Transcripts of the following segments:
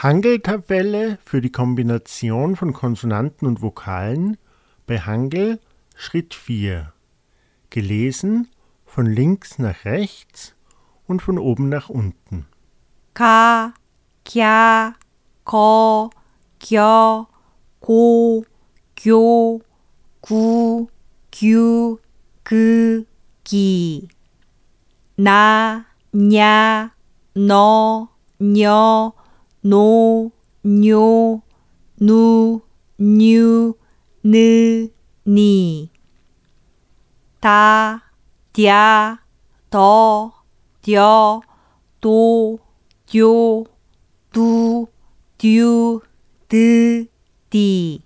Hangeltabelle für die Kombination von Konsonanten und Vokalen bei Hangel Schritt 4. Gelesen von links nach rechts und von oben nach unten. Ka, kya, ko, kyo, ko, kyo, ku, kyu, ku, ki. Na, nya, no, nyo, 노, 뇨, 누, 뉴, 느, 니. 다, 嗲, 더, 뎌, 도, 듀, 두, 듀, 드, 디.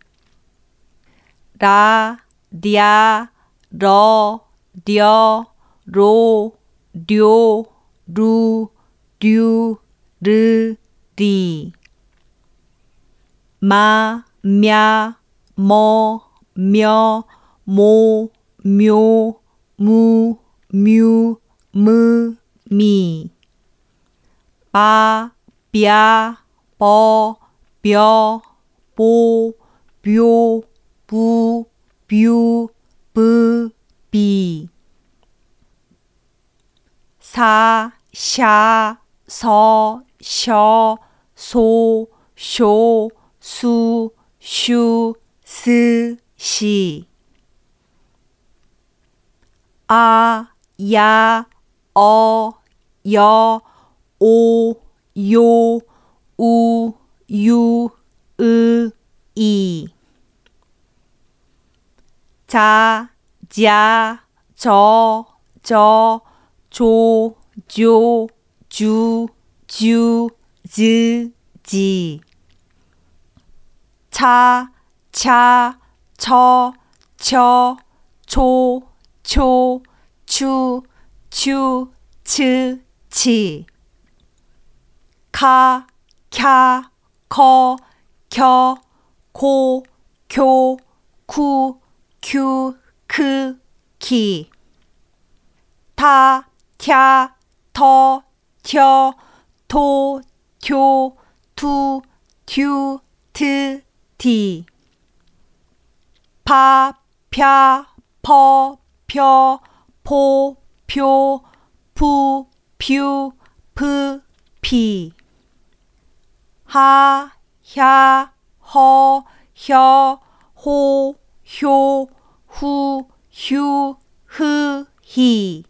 라, 랴, 러, 려, 로, 료, 루, 듀, 르, 리. 마, 냐, 머, 며, 모, 묘, 무, 뮤, 무, 미. 바, 뼈, 버, 뼈, 보, 묘, 부, 뷰, 브, 비. 사, 샤, 서, 셔, 소, 쇼, 수, 슈, 스, 시. 아, 야, 어, 여, 오, 요, 우, 유, 으, 이. 자, 자, 저, 저, 조, 조, 주, 주, 즈, 지. 차, 차, 처, 처, 초, 초, 추, 추, 츠, 치. 카, 캬, 커, 켜, 코, 교, 쿠, 큐, 크, 키. 타, 튀, 터, 튀어, 토, 교, 투, 튜, 트, 티. 파, 펴, 퍼, 펴, 포, 표, 푸, 퓨, 프, 피. 하, 야, 허, 혀, 호, 효, 후, 휴, 흐, 히.